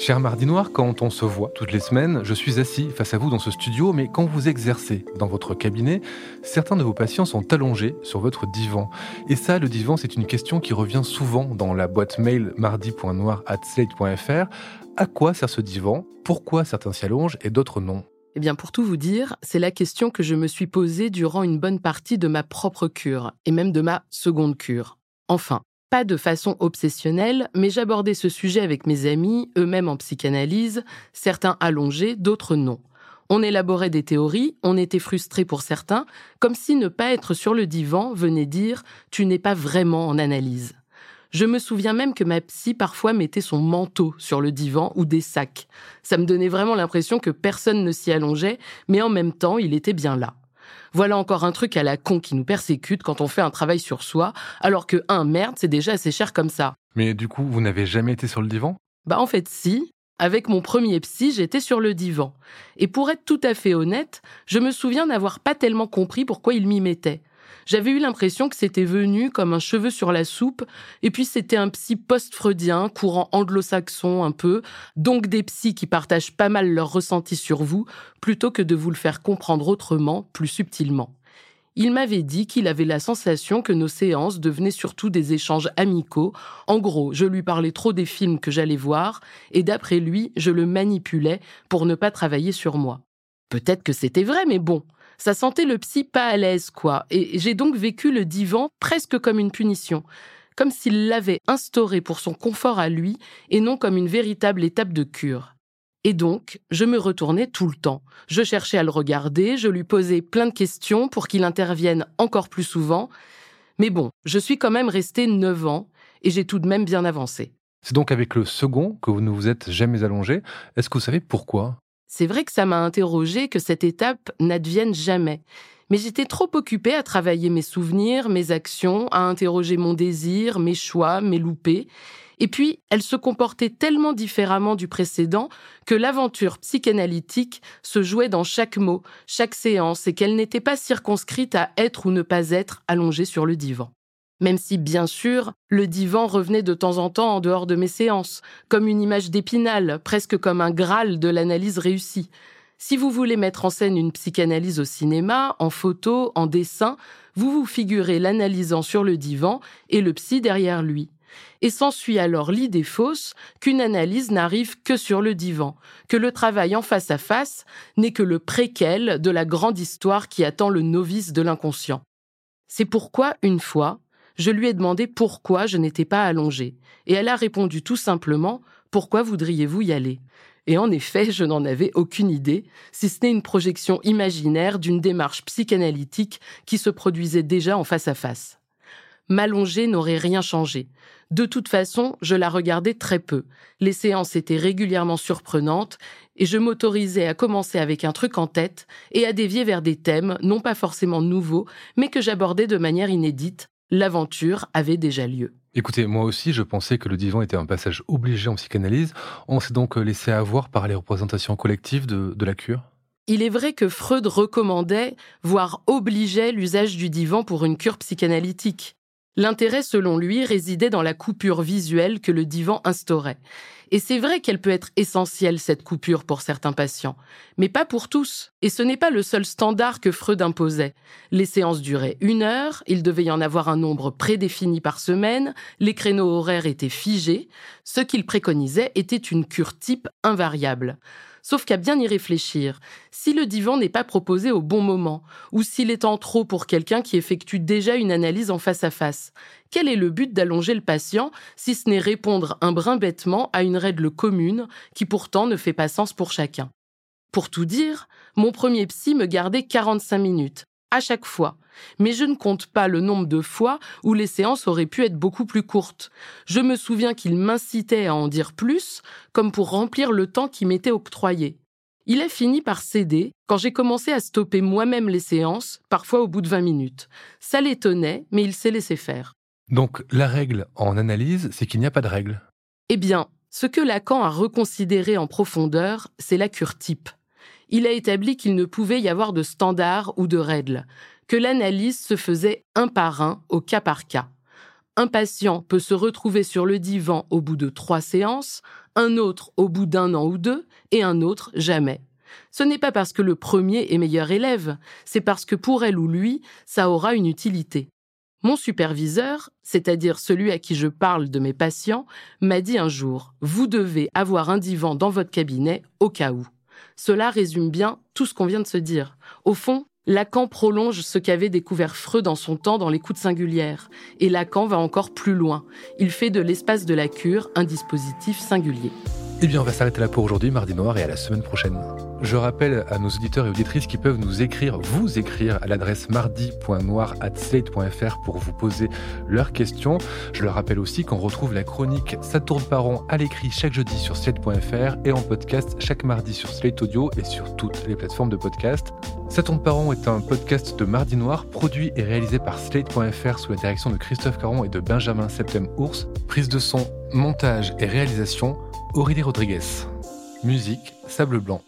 Cher Mardi Noir, quand on se voit toutes les semaines, je suis assis face à vous dans ce studio, mais quand vous exercez dans votre cabinet, certains de vos patients sont allongés sur votre divan. Et ça, le divan, c'est une question qui revient souvent dans la boîte mail mardi.noir.slate.fr. À quoi sert ce divan? Pourquoi certains s'y allongent et d'autres non? Eh bien, pour tout vous dire, c'est la question que je me suis posée durant une bonne partie de ma propre cure, et même de ma seconde cure. Enfin, pas de façon obsessionnelle, mais j'abordais ce sujet avec mes amis, eux-mêmes en psychanalyse, certains allongés, d'autres non. On élaborait des théories, on était frustrés pour certains, comme si ne pas être sur le divan venait dire tu n'es pas vraiment en analyse. Je me souviens même que ma psy parfois mettait son manteau sur le divan ou des sacs. Ça me donnait vraiment l'impression que personne ne s'y allongeait, mais en même temps il était bien là. Voilà encore un truc à la con qui nous persécute quand on fait un travail sur soi, alors que un merde, c'est déjà assez cher comme ça. Mais du coup, vous n'avez jamais été sur le divan? Bah en fait si. Avec mon premier psy, j'étais sur le divan. Et pour être tout à fait honnête, je me souviens n'avoir pas tellement compris pourquoi il m'y mettait. J'avais eu l'impression que c'était venu comme un cheveu sur la soupe, et puis c'était un psy post-freudien, courant anglo-saxon un peu, donc des psys qui partagent pas mal leurs ressentis sur vous, plutôt que de vous le faire comprendre autrement, plus subtilement. Il m'avait dit qu'il avait la sensation que nos séances devenaient surtout des échanges amicaux. En gros, je lui parlais trop des films que j'allais voir, et d'après lui, je le manipulais pour ne pas travailler sur moi. Peut-être que c'était vrai, mais bon, ça sentait le psy pas à l'aise, quoi. Et j'ai donc vécu le divan presque comme une punition. Comme s'il l'avait instauré pour son confort à lui et non comme une véritable étape de cure. Et donc, je me retournais tout le temps. Je cherchais à le regarder, je lui posais plein de questions pour qu'il intervienne encore plus souvent. Mais bon, je suis quand même resté neuf ans et j'ai tout de même bien avancé. C'est donc avec le second que vous ne vous êtes jamais allongé. Est-ce que vous savez pourquoi? C'est vrai que ça m'a interrogé que cette étape n'advienne jamais. Mais j'étais trop occupée à travailler mes souvenirs, mes actions, à interroger mon désir, mes choix, mes loupés. Et puis, elle se comportait tellement différemment du précédent que l'aventure psychanalytique se jouait dans chaque mot, chaque séance, et qu'elle n'était pas circonscrite à être ou ne pas être allongée sur le divan même si, bien sûr, le divan revenait de temps en temps en dehors de mes séances, comme une image d'épinal, presque comme un graal de l'analyse réussie. Si vous voulez mettre en scène une psychanalyse au cinéma, en photo, en dessin, vous vous figurez l'analysant sur le divan et le psy derrière lui. Et s'ensuit alors l'idée fausse qu'une analyse n'arrive que sur le divan, que le travail en face à face n'est que le préquel de la grande histoire qui attend le novice de l'inconscient. C'est pourquoi, une fois, je lui ai demandé pourquoi je n'étais pas allongée, et elle a répondu tout simplement Pourquoi voudriez-vous y aller? Et en effet, je n'en avais aucune idée, si ce n'est une projection imaginaire d'une démarche psychanalytique qui se produisait déjà en face à face. M'allonger n'aurait rien changé. De toute façon, je la regardais très peu. Les séances étaient régulièrement surprenantes et je m'autorisais à commencer avec un truc en tête et à dévier vers des thèmes non pas forcément nouveaux, mais que j'abordais de manière inédite, l'aventure avait déjà lieu. Écoutez, moi aussi, je pensais que le divan était un passage obligé en psychanalyse. On s'est donc laissé avoir par les représentations collectives de, de la cure il est vrai que Freud recommandait, voire obligeait l'usage du divan pour une cure psychanalytique. L'intérêt, selon lui, résidait dans la coupure visuelle que le divan instaurait. Et c'est vrai qu'elle peut être essentielle, cette coupure, pour certains patients, mais pas pour tous. Et ce n'est pas le seul standard que Freud imposait. Les séances duraient une heure, il devait y en avoir un nombre prédéfini par semaine, les créneaux horaires étaient figés. Ce qu'il préconisait était une cure type invariable. Sauf qu'à bien y réfléchir, si le divan n'est pas proposé au bon moment, ou s'il est en trop pour quelqu'un qui effectue déjà une analyse en face à face, quel est le but d'allonger le patient si ce n'est répondre un brin bêtement à une règle commune qui pourtant ne fait pas sens pour chacun? Pour tout dire, mon premier psy me gardait 45 minutes. à chaque fois. Mais je ne compte pas le nombre de fois où les séances auraient pu être beaucoup plus courtes. Je me souviens qu'il m'incitait à en dire plus, comme pour remplir le temps qui m'était octroyé. Il a fini par céder quand j'ai commencé à stopper moi-même les séances, parfois au bout de 20 minutes. Ça l'étonnait, mais il s'est laissé faire. Donc la règle en analyse, c'est qu'il n'y a pas de règle. Eh bien, ce que Lacan a reconsidéré en profondeur, c'est la cure type. Il a établi qu'il ne pouvait y avoir de standards ou de règles, que l'analyse se faisait un par un, au cas par cas. Un patient peut se retrouver sur le divan au bout de trois séances, un autre au bout d'un an ou deux, et un autre jamais. Ce n'est pas parce que le premier est meilleur élève, c'est parce que pour elle ou lui, ça aura une utilité. Mon superviseur, c'est-à-dire celui à qui je parle de mes patients, m'a dit un jour, vous devez avoir un divan dans votre cabinet au cas où. Cela résume bien tout ce qu'on vient de se dire. Au fond, Lacan prolonge ce qu'avait découvert Freud dans son temps dans l'écoute singulière, et Lacan va encore plus loin. Il fait de l'espace de la cure un dispositif singulier. Eh bien, on va s'arrêter là pour aujourd'hui, mardi noir, et à la semaine prochaine. Je rappelle à nos auditeurs et auditrices qui peuvent nous écrire, vous écrire à l'adresse mardi.noir.slate.fr pour vous poser leurs questions. Je leur rappelle aussi qu'on retrouve la chronique Ça tourne par à l'écrit chaque jeudi sur slate.fr et en podcast chaque mardi sur Slate Audio et sur toutes les plateformes de podcast. Ça tourne par est un podcast de Mardi Noir produit et réalisé par slate.fr sous la direction de Christophe Caron et de Benjamin Septem Ours. Prise de son, montage et réalisation Aurélie Rodriguez. Musique, Sable Blanc.